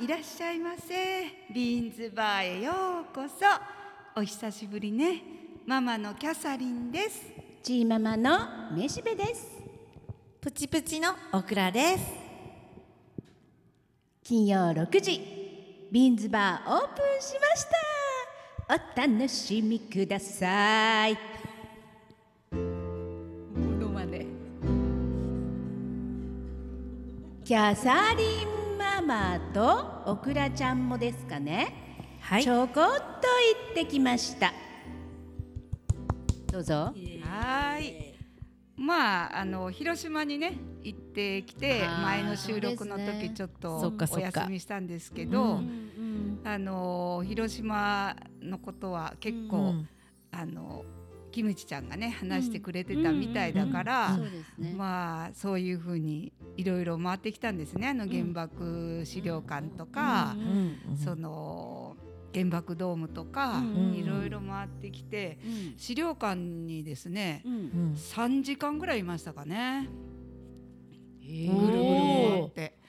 いらっしゃいませ。ビーンズバーへようこそ。お久しぶりね。ママのキャサリンです。チーママのめしべです。プチプチのオクラです。金曜6時ビーンズバーオープンしました。お楽しみください。ものまねキャサリンママとオクラちゃんもですかね、はい。ちょこっと行ってきました。どうぞ。はーい。まああの広島にね行ってきて前の収録の時ちょっとお休みしたんですけど、うんあの広島のことは結構、うん。あのキムチちゃんがね話してくれてたみたいだから、まあそういうふうにいろいろ回ってきたんですねあの原爆資料館とか、うん。その原爆ドームとか、うん。いろいろ回ってきてうん。資料館にですねうん。うん。3時間ぐらいいましたかね。へぐるぐるー回って。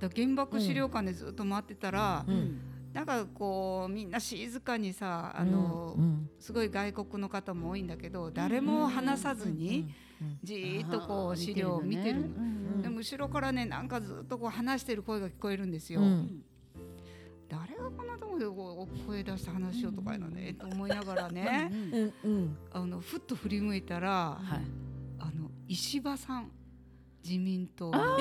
だ原爆資料館でずっと回ってたら、うんなんかこうみんな静かにさあの、うんすごい外国の方も多いんだけど誰も話さずにじーっとこう資料を見てるの。うんでも後ろからねなんかずっとこう話してる声が聞こえるんですよ。うん。誰がこんなところでこう声出して話しようとかやのね、と思いながらねうんうん。あのふっと振り向いたら、はい。あの石破さん自民党えの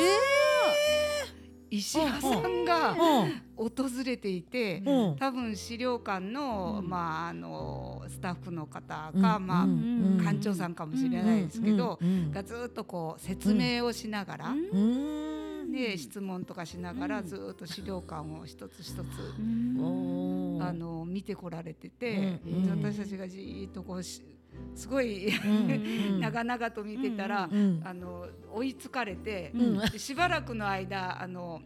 石破さんがうん。訪れていて、うん。多分資料館の,、うん。まあ、あのスタッフの方うん。か、まあうん。館長さんかもしれないですけど、うん。がずっとこう説明をしながら、うん。で質問とかしながらずっと資料館を一つ一つ、あの見てこられてて、私たちがじーっとこうしすごいうん。長々と見てたら、うん。あの追いつかれて、うん。しばらくの間あの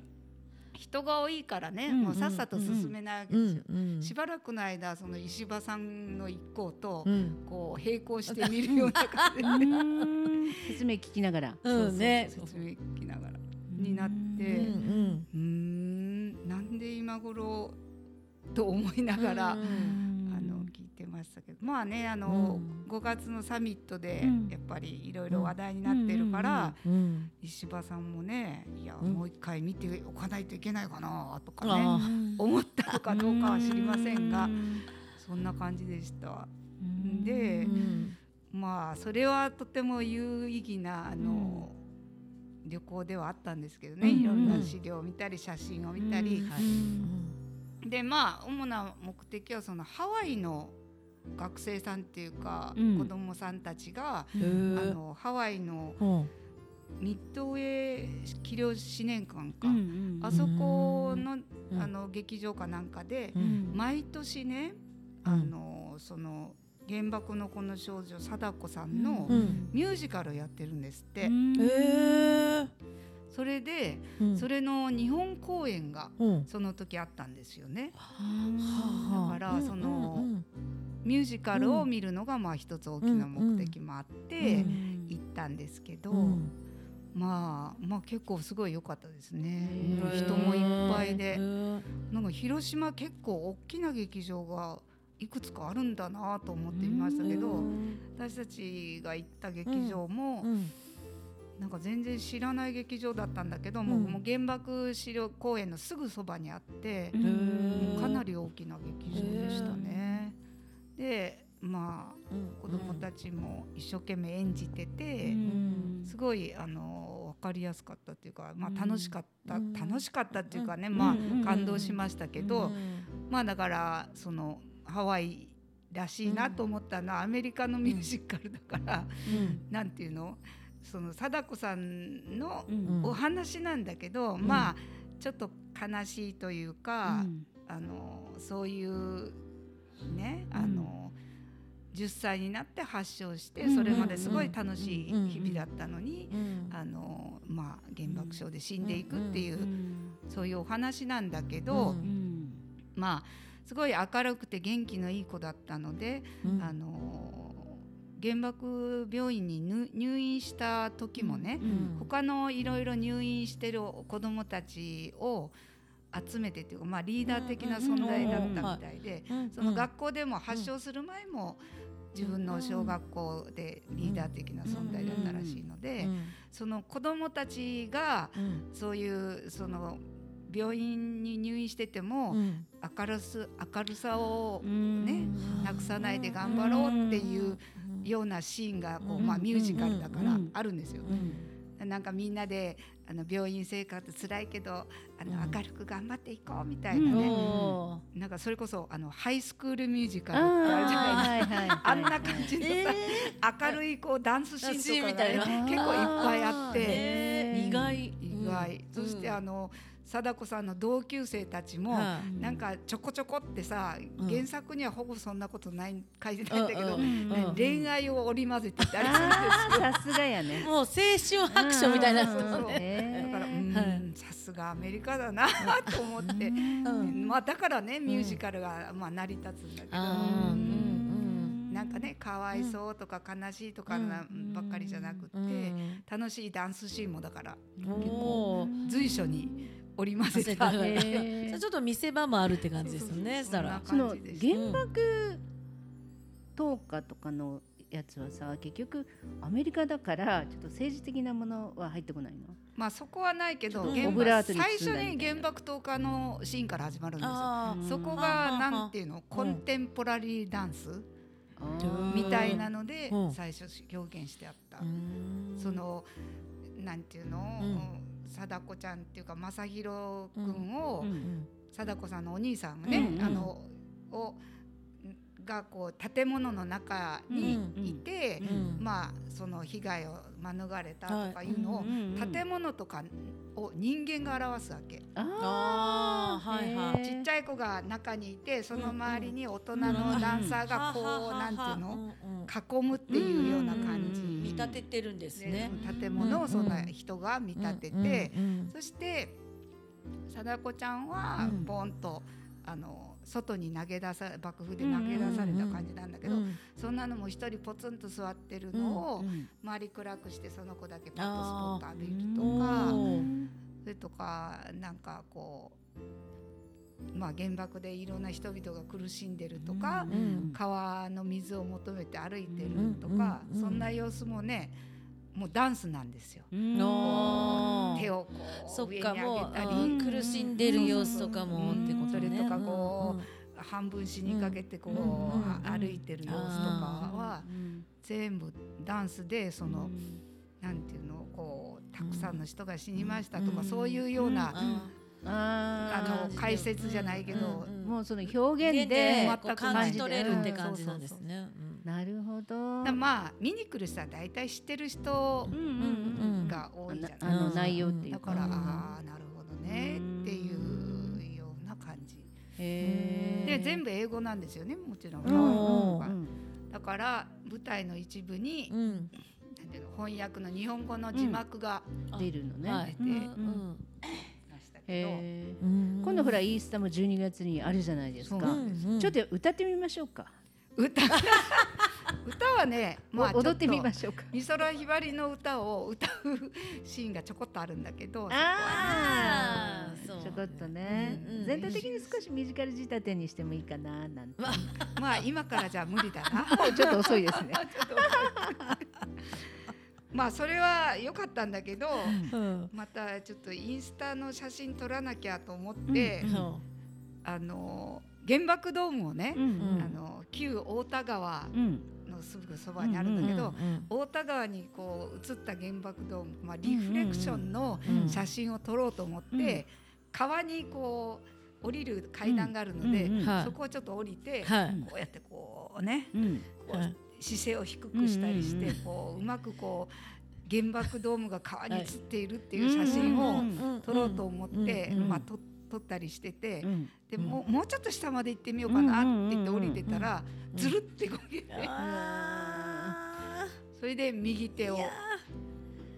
人が多いからね、うんもうさっさと進めないわけうですよ。んうんしばらくの間その石破さんの一行と、うん。こう並行して見るような感じで 説明聞きながら。うんねそうそう説明聞きながらになってうんうーんなんで今頃と思いながら、うんましたけどまあねあの、うん。5月のサミットでうん。やっぱりいろいろ話題になってるから、うん石破さんもねいや、うん。もう一回見ておかないといけないかなとかあね思ったのかどうかは知りませんがそんな感じでした。で、うん。まあそれはとても有意義なあの、旅行ではあったんですけどね、うんいろんな資料を見たり写真を見たり、はい。でまあ主な目的はそのハワイの学生さんっていうか、うん。子供さんたちが、うんあのハワイのう。んミッドウェー器量思念館か、うんあそこの,、うん。あの劇場かなんかで、うん。毎年ねあの、その原爆のこの少女貞子さんのうん。ミュージカルをやってるんですって、えー。それで、うん。それの日本公演がうん。その時あったんですよね。はあ。だからそのうんミュージカルを見るのがまあ一つ大きな目的もあってうん。行ったんですけど、うん。まあまあ結構すごい良かったですね。人もいっぱいへでー。なんか広島結構大きな劇場がいくつかあるんだなと思っていましたけど私たちが行った劇場もうん。なんか全然知らない劇場だったんだけども,、うん。もう原爆資料公園のすぐそばにあって、かなり大きな劇場でしたね。でまあうん子どもたちも一生懸命演じてて、ん。すごいあの分かりやすかったっていうか、まあ、うん。楽しかった、うん。楽しかったっていうかね、うん。まあ、うん。感動しましたけど、うん。まあだからそのハワイらしいなと思ったのは、アメリカのミュージカルだから、うん。なんていうの？その貞子さんのうん。お話なんだけど、まあちょっと悲しいというか、あのそういうねあの、10歳になって発症してうんそれまですごい楽しいうん日々だったのに、うんあのまあ、原爆症で死んでいくっていう、そういうお話なんだけど、うんまあすごい明るくて元気のいい子だったので、うん。あの原爆病院に入入院した時もね、うん他のいろいろ入院してる子どもたちを集めてっていうか、まあ、リーダー的な存在だったみたいで、その学校でも発症する前も自分の小学校でリーダー的な存在だったらしいので、その子どもたちがそういうその病院に入院してても明るす明るさをねなくさないで頑張ろうっていうようなシーンがこう、まあ、ミュージカルだからあるんですよ。なんかみんなであの病院生活辛いけどあの明るく頑張っていこうみたいなね、うん、なんかそれこそあのハイスクールミュージカルってあるじゃない。ですかあんな感じのさ、えー、明るいこうダンスシーンとかが、ね、結構いっぱいあって、えー、意外意外、そしてあの、貞子さんの同級生たちも、なんかちょこちょこってさ、原作にはほぼそんなことない書いてないんだけど、恋愛を織り交ぜてたりするんですよ。さすがやね。もう青春アクションみたいな。だからうんさすがアメリカだなと思って、まあだからねミュージカルがまあ成り立つんだけど。なんかねかわいそうとか悲しいとかなばっかりじゃなくて、楽しいダンスシーンもだから結構随所に織り交ぜた、えー、ちょっと見せ場もあるって感じですよねその原爆投下とかのやつはさ結局アメリカだからちょっと政治的なものは入ってこないの？まあそこはないけど最初に原爆投下のシーンから始まるんですよ。そこがなんていうのコンテンポラリーダンスみたいなので最初表現してあった。そのなんていうの、貞子ちゃんっていうか正弘君を、貞子さんのお兄さんがね、あのをがこう建物の中にいて、まあその被害を免れたとかい。うのを、建物とかを人間が表すわけ。あはいはい、ちっちゃい子が中にいてその周りに大人のダンサーがこう、なんていうの、囲むっていうような感じ、見立ててるんですね。建物をそんな人が見立てて、そして貞子ちゃんはポンと、あの外に投げ出さ爆風で投げ出された感じなんだけど、そんなのも一人ポツンと座ってるのを、周り暗くしてその子だけパッとスポット浴びるとかそれとかなんかこうまあ原爆でいろんな人々が苦しんでるとか、川の水を求めて歩いてるとか、そんな様子もねもうダンスなんですよ。手をこう上に上げたり。苦しんでる様子とかもってことね。それとかこう、半分死にかけてこう、歩いてる様子とかは、全部ダンスでその、なんていうのこうたくさんの人が死にましたとか、そういうような。あの解説じゃないけど、もうその表現で全く感じ取れるって感じなんですね。なるほど。まあ見に来る人は大体知ってる人が多いじゃない？あの内容っていうだからああなるほどね。っていうような感じ。で全部英語なんですよねもちろん。だから舞台の一部に、翻訳の日本語の字幕が出るのね。出て。今度ほらイースターも12月にあるじゃないですか。ちょっと歌ってみましょうか。歌。歌はね、まあ、踊ってみましょうか。美空ひばりの歌を歌うシーンがちょこっとあるんだけどあそちょこっとね、うんうん、全体的に少しミュージカル仕立てにしてもいいかななんて。まあ今からじゃ無理だな。もうちょっと遅いですね まあそれは良かったんだけど、うん、またちょっとインスタの写真撮らなきゃと思って、うん、あの原爆ドームをね、うん。うん、あの旧太田川のすぐそばにあるんだけど、太田川にこう映った原爆ドーム、まあ、リフレクションの写真を撮ろうと思って、川にこう降りる階段があるので、そこをちょっと降りて、こうやってこうね、こう姿勢を低くしたりして、こううまくこう。原爆ドームが川に映っているっていう写真を撮ろうと思って、まあ、撮って撮ったりしてて、うん、でももうちょっと下まで行ってみようかなって言って降りてたら、ずるってこけて、それで右手を。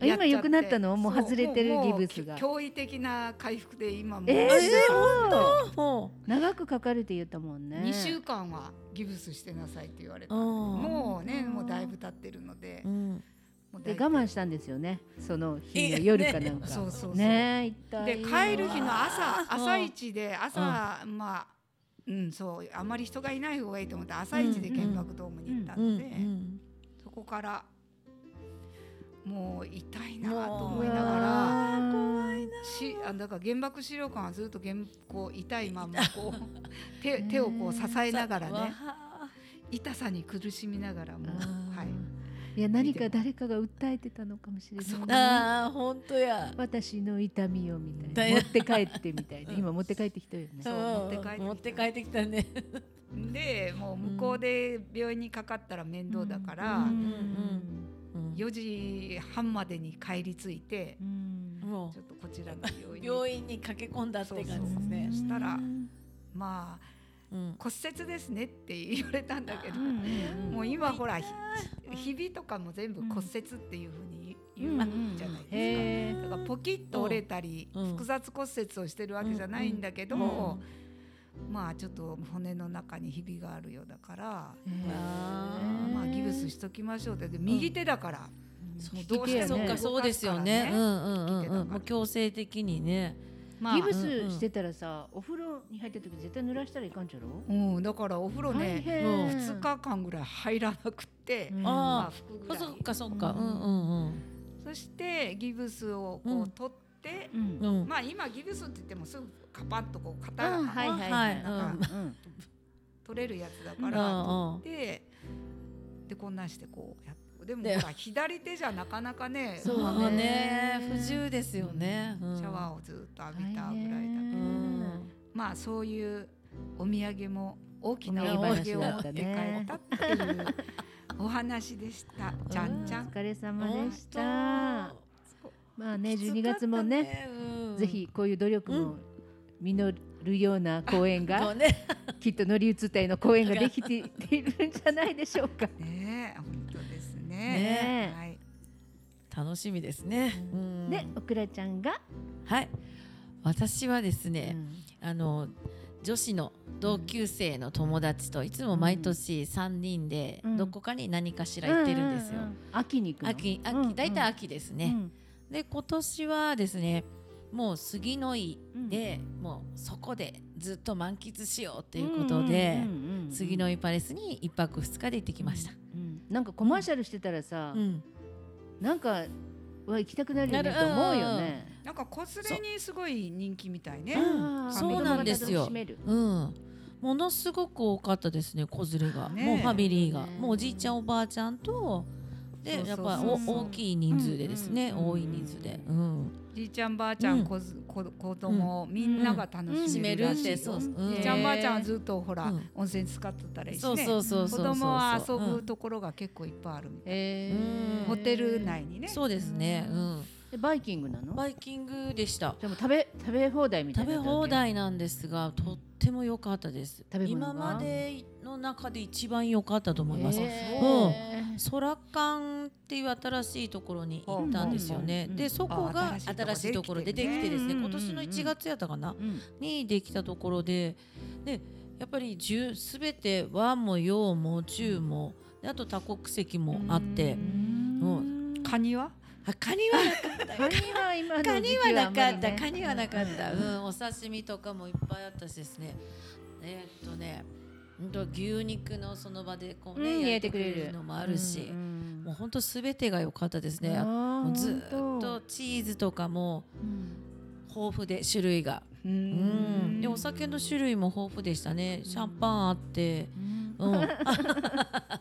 今良くなったの？もう外れてるギブスが。驚異的な回復で今も、えー、本当？長くかかるって言ったもんね。2週間はギブスしてなさいって言われた。もうねもうだいぶ経ってるので、うん。で我慢したんですよね。その日の夜かなんか、そうそうそう。ねで帰る日の朝朝一で朝、まあうんそうあまり人がいない方がいいと思って朝一で原爆ドームに行ったので、そこからもう痛いなと思いながら怖いなしあだから原爆資料館はずっと原こう痛いままこう 手手をこう支えながらね痛さに苦しみながらもはい。いや何か誰かが訴えてたのかもしれない。ああ本当や。私の痛みをみたいな。持って帰ってみたいな。今持って帰ってきたよね。そう持って帰って持って帰ってきたね。でもう向こうで病院にかかったら面倒だから、4時半までに帰り着いて、ちょっとこちらの病院病院に駆け込んだって感じですね。そしたらまあ。骨折ですねって言われたんだけど、もう今ほらひびとかも全部骨折っていうふうに言うじゃないですか、だからポキッと折れたり、複雑骨折をしてるわけじゃないんだけど、まあちょっと骨の中にひびがあるようだからまあギブスしときましょうって。右手だから。もうどうしてそっかそうですよね。うんうんうんもう強制的にね。まあ、ギブスしてたらさ、お風呂に入った時絶対濡らしたらいかんじゃろ？うんだからお風呂ね2日間ぐらい入らなくて、ああ服ぐらい。そっかそっか、うん。うんうんそしてギブスをこう取って、まあ今ギブスって言ってもすぐカパッとこう肩が、はいはいはい、取れるやつだから取ってでこんなんしてこうやって。でも左手じゃなかなかねそうね。不自由ですよね、シャワーをずっと浴びたぐらいだけど、まあそういうお土産も大きなお土産を持って帰ったっていうお話でした。ちゃんちゃん。お疲れ様でした。まあね12月もね、ぜひこういう努力も実るような公演が、きっと乗り移ったような公演ができているんじゃないでしょうか。ね本当ですね。ねはい。楽しみですね。で、おくらちゃんが？はい。私はですね、あの女子の同級生の友達といつも毎年3人でどこかに何かしら行ってるんですよ。秋に秋秋大体秋ですね。で今年はですねもう杉の井で、もうそこでずっと満喫しようっていうことで杉の井パレスに1泊2日で行ってきました。なんかコマーシャルしてたらさ、なんかは行きたくなるよねと思うよね。なんか子連れにすごい人気みたいね。そうなんですよ。うん。ものすごく多かったですね子連れが、もうファミリーが、もうおじいちゃんおばあちゃんとでやっぱ大きい人数でですね、多い人数で、うん、じいちゃんばあちゃん、子子子供、みんなが楽しめるらしい、そうじいちゃんばあちゃんはずっとほら、温泉使ってたりして、子供は遊ぶところが結構いっぱいあるみたい、ホテル内にね。そうですね、うんバイキングなの？バイキングでした。でも食べ食べ放題みたいな食べ放題なんですがとっても良かったです。今までの中で一番良かったと思います、うん、空間っていう新しいところに行ったんですよね、でそこが新しいところでできてですね。今年の1月やったかな、にできたところででやっぱりすべて和も洋も中もあと多国籍もあって、もうカニは？あカニはなかった。カニは今のカニはなかった。カニはなかった、うん、お刺身とかもいっぱいあったしですね。えー、っとね牛肉のその場でこうね、うん、焼いてくれるのもあるし、うん、もう本当すべてが良かったですね。もうずっとチーズとかも豊富で種類が。うん、でお酒の種類も豊富でしたね。シャンパンあって、うん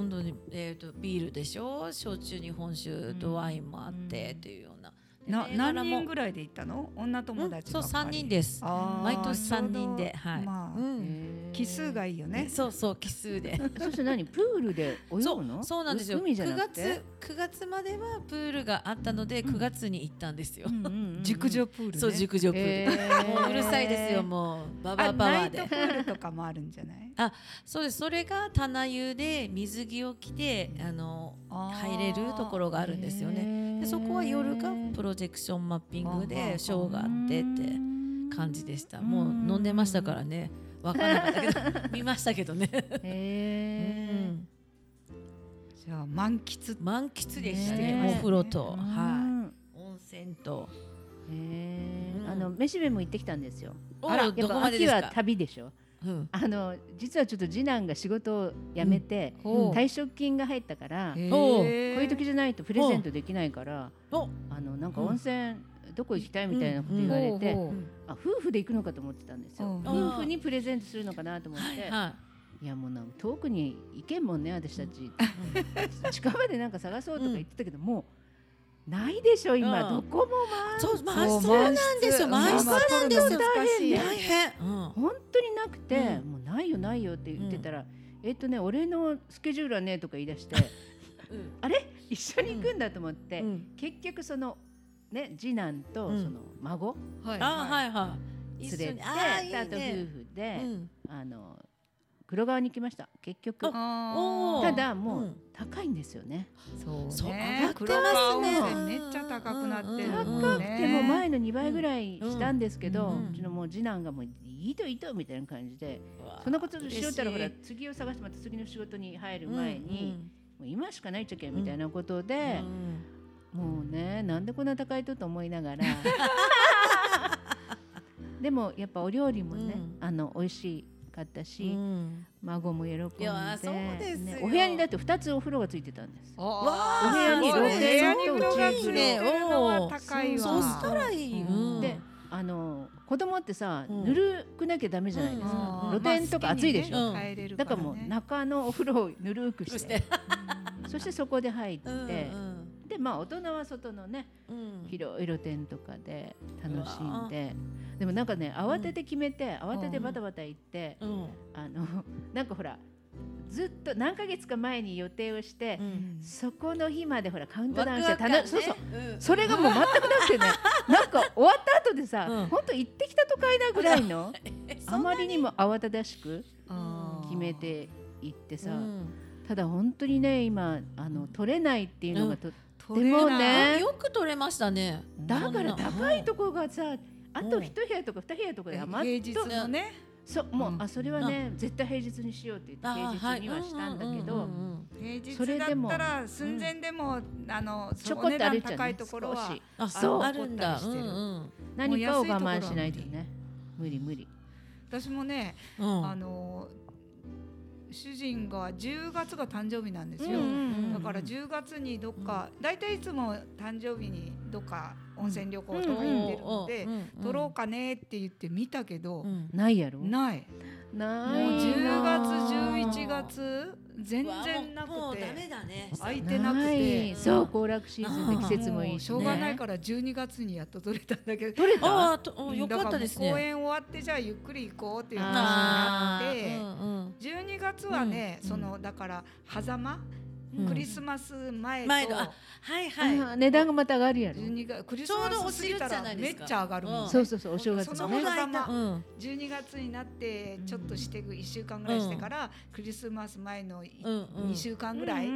本当に、えーと、ビールでしょ？焼酎日本酒とワインもあってっていうような。な何人ぐらいで行ったの？女友達、うん、そう3人です。毎年3人ではい、まあうん、奇数がいいよね。そうそう奇数で。そして何？プールで泳ぐの？そうなんですよ。9月9月まではプールがあったので9月に行ったんですよ、熟女プール、ね、そう熟女プール、もううるさいですよもう。ババパワーで。ナイトプールとかもあるんじゃない？あそうです。それが棚湯で水着を着てあの入れるところがあるんですよね。でそこは夜がプロジェクションマッピングでショーがあってって感じでした。もう飲んでましたからね分からなかったけど見ましたけどね。へえ、じゃあ満喫満喫でしたね。お風呂と、はい、温泉と。へえ、あのめしべも行ってきたんですよ。あら、どこまでですか？秋は旅でしょ。うん、あの実はちょっと次男が仕事を辞めて、うん、退職金が入ったからこういう時じゃないとプレゼントできないからあのなんか温泉どこ行きたいみたいなこと言われて、あ夫婦で行くのかと思ってたんですよ。夫婦にプレゼントするのかなと思って。いやもうなん遠くに行けんもんね私たち。近場でなんか探そうとか言ってたけど、もうないでしょ今、どこも満そうまあそうなんですよ。満室なんです。よ大変。大変、本当になくて、もうないよないよって言ってたら、えっとね俺のスケジュールはねとか言い出して、あれ？一緒に行くんだと思って、結局そのね次男とその孫、はいはい。はい連れてあと夫婦で、あの黒川に行きました結局。ただもう高いんですよね。そうね。黒川温泉めっちゃ高くなってる。高くても前の2倍ぐらいしたんですけどうちのもう次男がもういいといいとみたいな感じでそんなことしよったらほら次を探してまた次の仕事に入る前にもう今しかないっちゃけみたいなことでもうねなんでこんな高いとと思いながら。でもやっぱお料理もねあの美味しいかったし、うん、孫も喜んでね、お部屋にだって2つお風呂がついてたんです。お部屋に露天と内風呂高いわ。そう。したらいい。であの子供ってさ、ぬるくなきゃダメじゃないですか。露天とか暑いでしょ。だからもう中のお風呂をぬるくして、そしてそこで入って。でまあ大人は外のね、広い露天とかで楽しんで。でもなんかね慌てて決めて、慌ててバタバタ行って、あの なんかほらずっと何ヶ月か前に予定をして、うん、そこの日までほらカウントダウンして楽、ね、そうそう、うん、それがもう全くなくてね なんか終わった後でさ、うん、本当行ってきたとかいなぐらいのあまりにも慌ただしく決めて行ってさ、ただ本当にね今あの取れないっていうのがと、とてもね。よく取れましたね。だから高いところがさ、あと一部屋とか二部屋とかで余っと、平日。のね。そうもう、あそれはね、絶対平日にしようって言って平日にはしたんだけど、平日だったら寸前でも、あのちょこっとある高いところはあそう。あるんだ、何かを我慢しないとね。無理無理。私もね、あの主人が10月が誕生日なんですよ、だから10月にどっか大体いつも誕生日にどっか温泉旅行とか行ってるので撮ろうかねって言って見たけどないやろ？ないないもう10月11月全然なくて。空いてなくて。そう行楽シーズンで季節もいいしょうがないから12月にやっと撮れたんだけど。撮れた？あよかったですね。公演終わってじゃあゆっくり行こうっていう話になって12月はねそのだから狭間クリスマス前と、前のはいはい。値段がまた上がるやろ。クリスマス過ぎたらめっちゃ上がるもん、そうそうそうお正月のね12月になってちょっとして1週間ぐらいしてから、クリスマス前の2週間ぐらい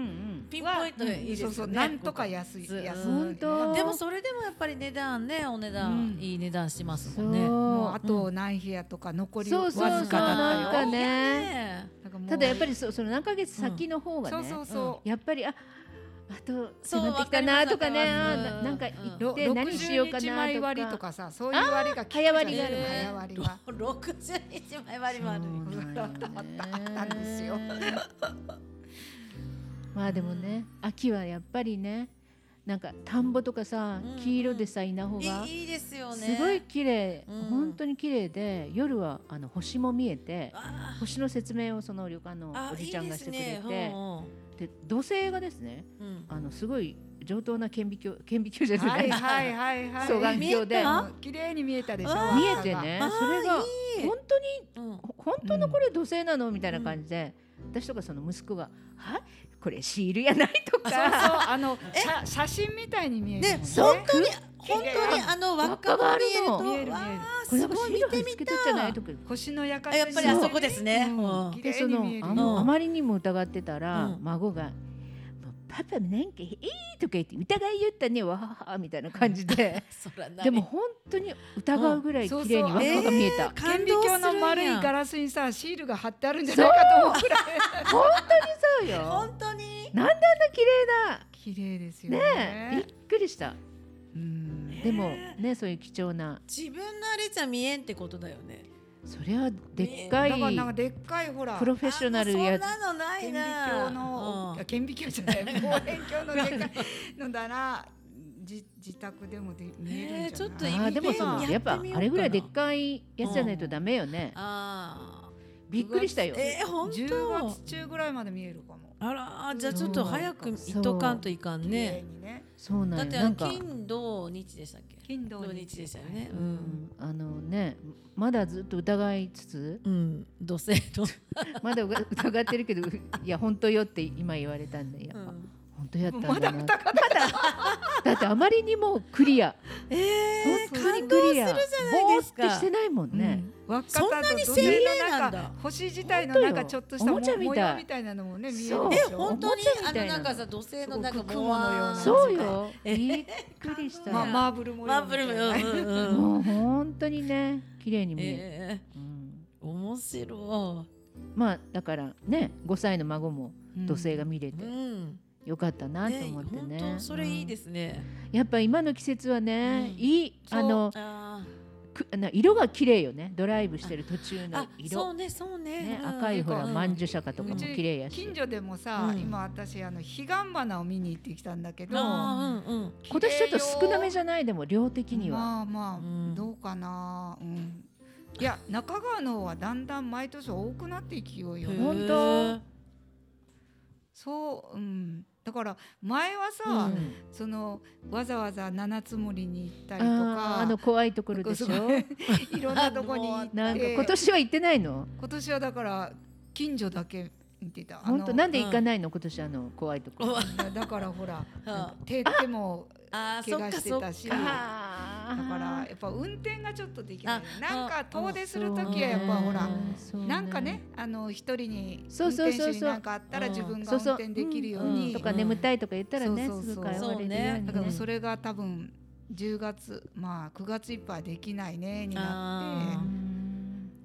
ピンポイントいいですよね。なんとか安い安い。でもそれでもやっぱり値段ねお値段いい値段しますもんね。あと何部屋とか残りわずかだったよねただやっぱりそその何ヶ月先の方がね、そうそうそう。やっぱりああと迫ってきたなとかねあなんか行って何しようかなとか。割とかさそういう割が早割がある早割が六十日前割もあるあったんですよまあでもね秋はやっぱりねなんか田んぼとかさ、黄色でさ稲穂が。いいですよね。すごい綺麗、うん、本当に綺麗で夜はあの星も見えて星の説明をその旅館のおじちゃんがしてくれてで土星がですね、うん、あのすごい上等な顕微鏡顕微鏡じゃない、はいはいはい、双眼鏡で。綺麗に見えたでしょ？見えてね。それが本当に、うん、本当のこれ土星なの？みたいな感じで、私とかその息子が「は？いこれシールやない？とか。あの写真みたいに見えるね。本当に本当にあの輪っかが見えると見える。すごい。見てみたい。星のやかやっぱりあそこですね、でそのあまりにも疑ってたら、孫がパパなんか「えー」とか言って疑い言ったねわははみたいな感じで。でも本当に疑うぐらい綺麗に輪っかが見えた、顕微鏡の丸いガラスにさシールが貼ってあるんじゃないかと思うくらい。本当にそうよ。本当に？なんであんな綺麗な。綺麗ですよね。びっくりした。うん。でもねそういう貴重な。自分のあれじゃ見えんってことだよねそれはでっかい、だからなんかでっかいほらプロフェッショナルやそんなのないな顕微鏡の、顕微鏡じゃない。望遠 鏡のでっかいのだな自自宅でもで見えるんじゃない、えー、ちょっとあでもそのやっぱあれぐらいでっかいやつじゃないとダメよね、あびっくりしたよ。えー、本当？10月中ぐらいまで見えるかも。あらじゃあちょっと早くいっとかんといかんねそうなんだって金土日でしたっけ？金土日でしたよね、うん、あのねまだずっと疑いつつ、うん、土星と。まだ疑ってるけどいや本当よって今言われたんでやっぱ、うん、本当やったんだな。まだまだ。だってあまりにもクリア。ええー、本当にクリア。ぼーってしてないもんね、うん、そんなに精霊なんだ。星自体のなんかちょっとした模様みたいなのもね見えるでしょ。本当にあのなんかさ土星のなんか雲のような。そうよ。びっくりした、ま、マーブル模様マーブル模様、うん。うん、もう本当にね綺麗に見える、えー、うん、面白い。まあだからね5歳の孫も土星が見れて、うんよかったなと思ってね。ねそれいいですね、うん、やっぱ今の季節はね、うん、いいあのくな色が綺麗よね。ドライブしてる途中の色。そうねそうね、ねうん、赤いほら曼珠釈迦とかも綺麗やし。近所でもさ、うん、今私あの彼岸花を見に行ってきたんだけど、うんうん、今年ちょっと少なめじゃないでも量的には。まあまあ、どうかな。うん。いや中川の方はだんだん毎年多くなっていきようよ。本当？そううんだから前はさ、うん、そのわざわざ七つ森に行ったりとかあの怖いところでしょ？いろんなとこに行って。今年は行ってないの？今年はだから近所だけ見てた。本当？なんで行かないの、うん、今年あの怖いとこ。ろ だからほら 手手も怪我してたしだからやっぱ運転がちょっとできない。なんか遠出する時はやっぱほら、なんかねあの一人に運転手になんかあったら自分が運転できるように。とか眠たいとか言ったらねすぐ会話れるようにだからそれが多分10月まあ9月いっぱいできないねになって。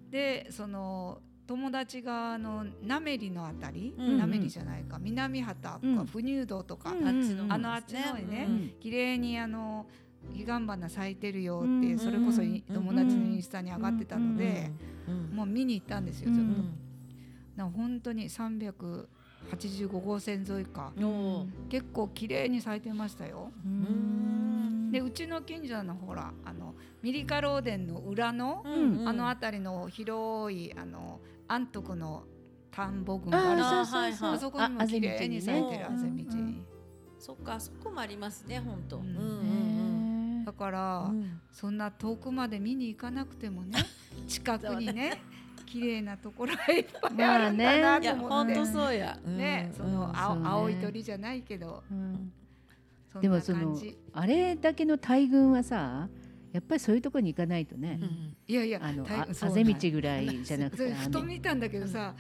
でその友達があのナメリのあたり、ナメリじゃないか南畑とか不入道とか、あのあっちの方にね、綺麗にあの彼岸花咲いてるよってそれこそ友達のインスタに上がってたので、もう見に行ったんですよちょっと。な本当に385号線沿いか。結構綺麗に咲いてましたよ。でうちの近所のほらあのミリカローデンの裏の、あの辺りの広いあの安徳の田んぼ群があるあそこにも綺麗に咲いてるあぜ道、そっかそこもありますね本当、だから、そんな遠くまで見に行かなくてもね 近くにね綺麗なところがいっぱいあるんだなと思って、本当そうや、ね、その青,、青い鳥じゃないけど、でもそのあれだけの大群はさやっぱりそういうところに行かないとね、うん、いやいやあのああぜ道ぐらいじゃなくてふと見たんだけどさ、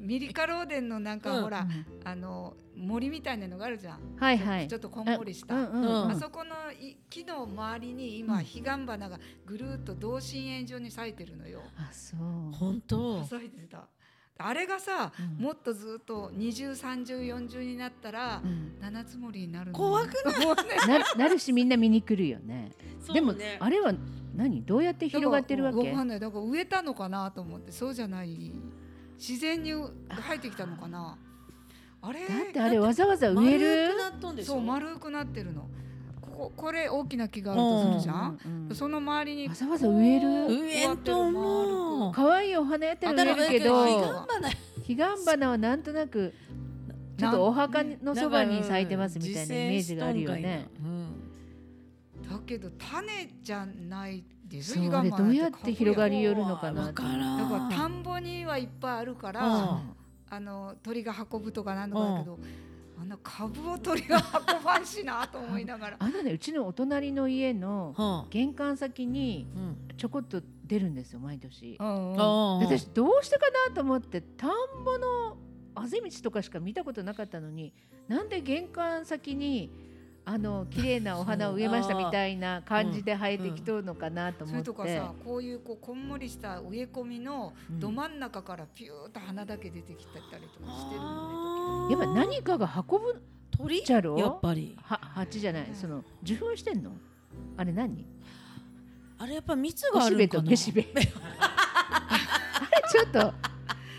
ミリカローデンのなんか、ほら、あの森みたいなのがあるじゃん、はいはい、ちょっとこんもりした、あそこの木の周りに今、彼岸花がぐるっと同心円状に咲いてるのよ。あそう。本当。咲いてたあれがさ、うん、もっとずっと二重三重四重になったら、うん、七つ森になる怖くない？ななるしみんな見に来るよね。ね。でもあれは何？どうやって広がってるわけ？わかんないだから植えたのかなと思ってそうじゃない。自然に入ってきたのかな。あれ？だってあれわざわざ植える？そう丸くなってるの。ここれ大きな木があるとするじゃん、うんうん、その周りにわざわざ植える？植えんと思う可愛いお花やったら植えるけど彼岸花はなんとなくちょっとお墓のそばに咲いてますみたいなイメージがあるよね、うん、だけど種じゃないですそれどうやって広がりよるのかなだから田んぼにはいっぱいあるからあの鳥が運ぶとかなんとかだけどあの株を取りが運ばんしなと思いながら。あのねうちのお隣の家の玄関先にちょこっと出るんですよ毎年、私どうしてかなと思って田んぼのあぜ道とかしか見たことなかったのになん。で玄関先にあの綺麗なお花を植えましたみたいな感じで生えてきとるのかなと思って、それとかさこういうこうこんもりした植え込みのど真ん中からピューッと花だけ出てきたりとかしてるのね、やっぱ何かが運ぶ鳥？じゃろやっぱり。は蜂じゃない、その受粉してんの？あれ何？あれやっぱ蜜があるのかな？めしべ。あれちょっと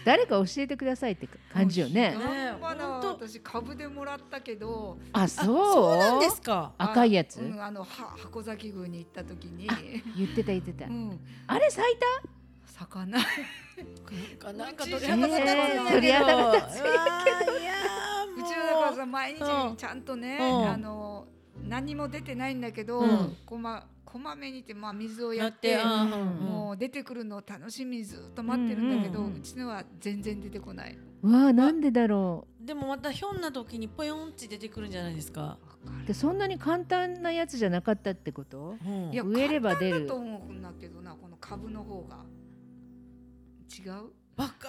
誰か教えてくださいって感じよね。まだ私株でもらったけど。あ、そう？そうなんですか。赤いやつ？うん、あのは箱崎宮に行った時に。言ってた言ってた。うん、あれ咲いた？咲かない。なんか鳥肌が立つ鳥肌が立つ。うちはだからさ毎日ちゃんとね、あの何も出てないんだけど、こまこまめにて、まあ、水をやってもう出てくるのを楽しみずっと待ってるんだけど、うちのは全然出てこない。わあなんでだろう。でもまたひょんな時にぽよんって出てくるんじゃないですか。でそんなに簡単なやつじゃなかったってこと、うん、いや植えれば出る。と思うんだけどなこの株の方が。違う？わか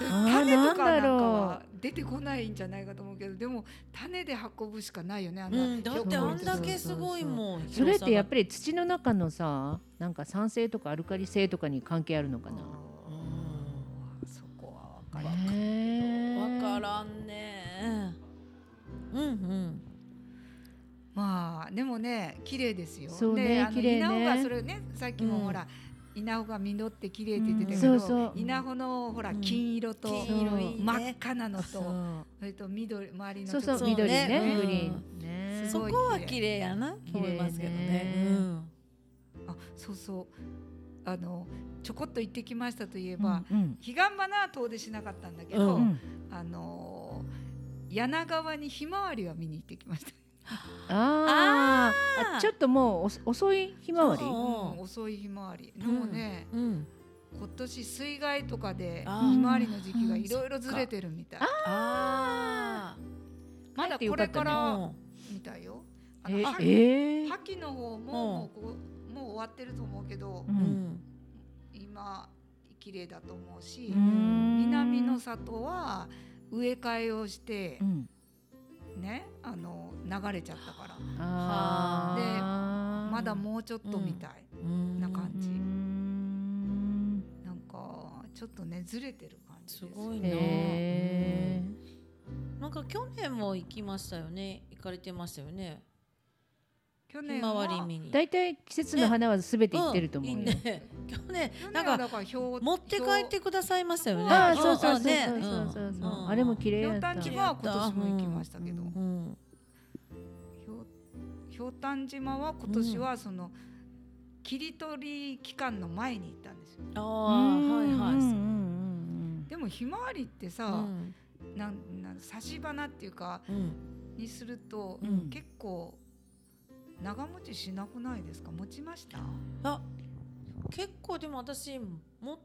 らん。種とかなんかは出てこないんじゃないかと思うけどでも種で運ぶしかないよねあの、うん、だってあんだけすごいもんそれってやっぱり土の中のさなんか酸性とかアルカリ性とかに関係あるのかな？そこは分からんからんね。うんうん。まあでもね綺麗ですよ。そうね綺麗ね。がそれねさっきもほら、うん稲穂が実って綺麗って言ってたけど、うん、そうそう。稲穂のほら金色と、真っ赤なのとそれと緑周りのそうそう緑ね、グリーンね。そこは綺麗やな。思いますけどね。あそうそう。あのちょこっと行ってきましたといえば、彼岸花は遠出しなかったんだけど、あの柳川にひまわりは見に行ってきました。ああちょっともう遅いひまわり、うん、遅いひまわり。でもね、うん、今年水害とかでひまわりの時期がいろいろずれてるみたい。あまだこれからみたいよ。あの、えー、秋の方ももうこうもう終わってると思うけど、うん、今綺麗だと思うし南の里は植え替えをして、うんねあの流れちゃったから。でまだもうちょっとみたい。な感じ、ん、なんかちょっとねずれてる感じす。ごいな、なんか去年も行きましたよね。行かれてましたよね。去年は大体季節の花はすべて行ってると思うよ、ね去年なんか持って帰ってくださいましたよね。ああそうそうそうそうそう。そうあれも綺麗だった。ひょうたん島は今年も行きましたけど、ひょうたん島は今年はその、切り取り期間の前に行ったんですよ。ああはいはい。でもひまわりってさ、なんなん差し花っていうか、にすると、結構長持ちしなくないですか？持ちました？あ結構でも私も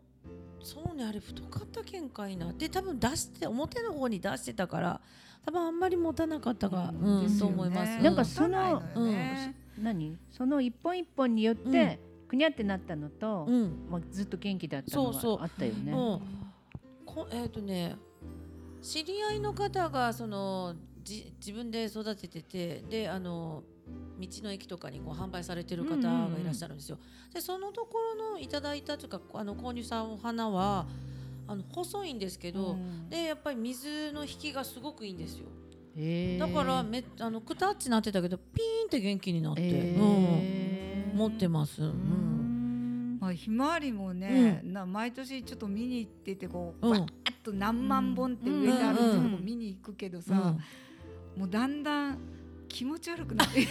そうねあれ太かったけんかいな。で多分出して表の方に出してたから多分あんまり持たなかったか、うん、うん、と思います。なんかその、うん、何？その一本一本によって、くにゃってなったのと、うん、まあずっと元気だったのがあったよね。そうこえっ、ー、とね知り合いの方がそのじ自分で育てててであの道の駅とかにこう販売されてる方がいらっしゃるんですよ。でそのところのいただいたというかあの購入したお花はあの細いんですけど、うん、でやっぱり水の引きがすごくいいんですよ。だからめあのくたっちなってたけどピーンって元気になって、うん、持ってます。うん。まあ、ひまわりもね、うん、な毎年ちょっと見に行っててこう、うん、バーッと何万本って植えてあるっていうのも見に行くけどさ、もうだんだん気持ち悪くなって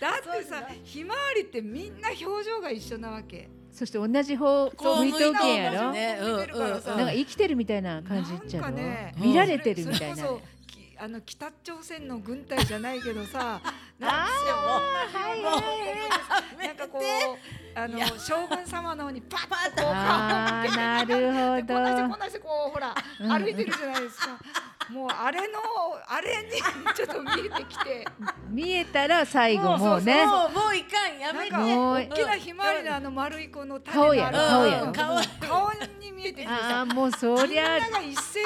だってさひまわりってみんな表情が一緒なわけ。そして同じ方向いとけやろ、ねうんうん、なんか生きてるみたいな感じっちゃろ、ね、見られてるみたいな、あの北朝鮮の軍隊じゃないけどさ なんかはいなんかこうあの将軍様の方にパッとこう顔をなるほど。こんなしてこんなしてこうほら歩いてるじゃないですか。もうあれのあれに ちょっと見えてきて。見えたら最後もうね。もういかん。やめて。大きなひまわりのあの丸い子の顔や顔や顔顔に見えてきてああもうそりゃ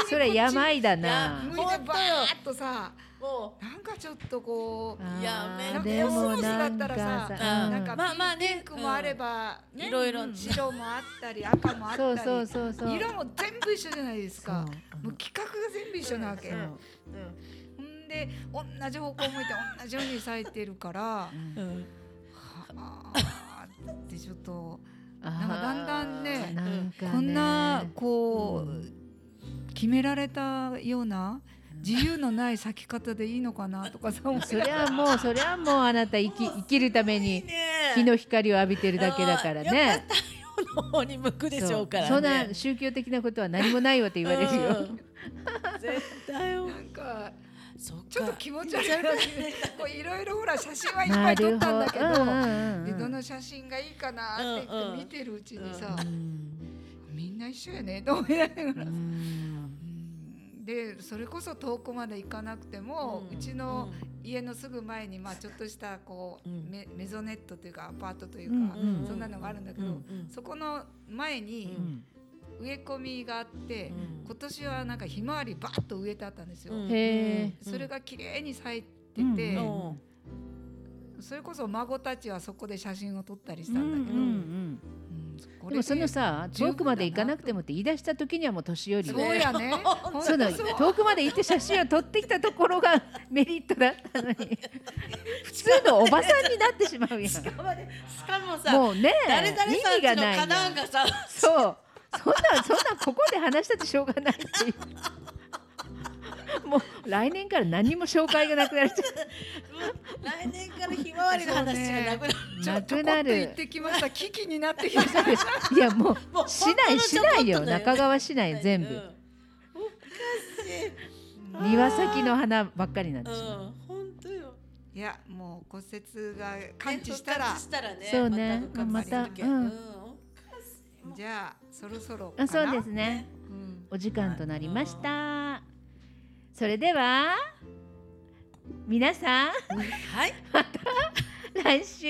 それ病だな。向いてバーッとさもう。なんかちょっとこうやめてコスモスだったらさなん。かまあまあピンクもあればいろいろ白もあったり赤もあったり。色も全部一緒じゃないですか。もう企画が全部一緒なわけ。う。ん。で同じ方向向いて同じように咲いてるから、はあってちょっとなんかだんだんねこんなこう決められたような自由のない咲き方でいいのかなとかさそりゃもうそりゃもうあなた生き生きるために日の光を浴びてるだけだからね。の方に向くでしょうから、ね、そんな宗教的なことは何もないわって言われるよ。絶対なんかちょっと気持ち悪い。こういろいろほら写真はいっぱい撮ったんだけど、でどの写真がいいかなって言って見てるうちにさ、みんな一緒やねと思いながら。でそれこそ遠くまで行かなくても、うちの家のすぐ前に、まあ、ちょっとしたこう、メメゾネットというかアパートというか、そんなのがあるんだけど、そこの前に、植え込みがあって、うん、今年はなんかひまわりばっと植えてあったんですよ。それが綺麗に咲いてて、それこそ孫たちはそこで写真を撮ったりしたんだけど。でもそのさ遠くまで行かなくてもって言い出した時にはもう年寄りそうやね。その遠くまで行って写真を撮ってきたところがメリットだったのに。普通のおばさんになってしまうやん。しかもさもうね意味がないそうそんなそんなここで話したってしょうがないっていう。もう来年から何も紹介がなくなる。来年からひまわりの話がなくなる。なくなる。行ってきました。危機になってきました。いやもう市内市内よ中川市内全部。庭先の花ばっかりなんですよ。本当よ。いやもう骨折が完治したら、そうねまた、うんじゃあそろそろあそうですね、うん、お時間となりました。それでは皆さん。はい。また来週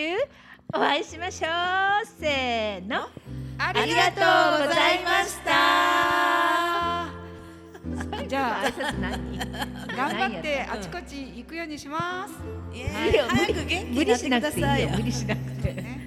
お会いしましょう。せーの。ありがとうございました。じゃあ挨拶何？頑張ってあちこち行くようにします。い。や早く元気になってください。無理しなくていいよ。無理しなくて。ね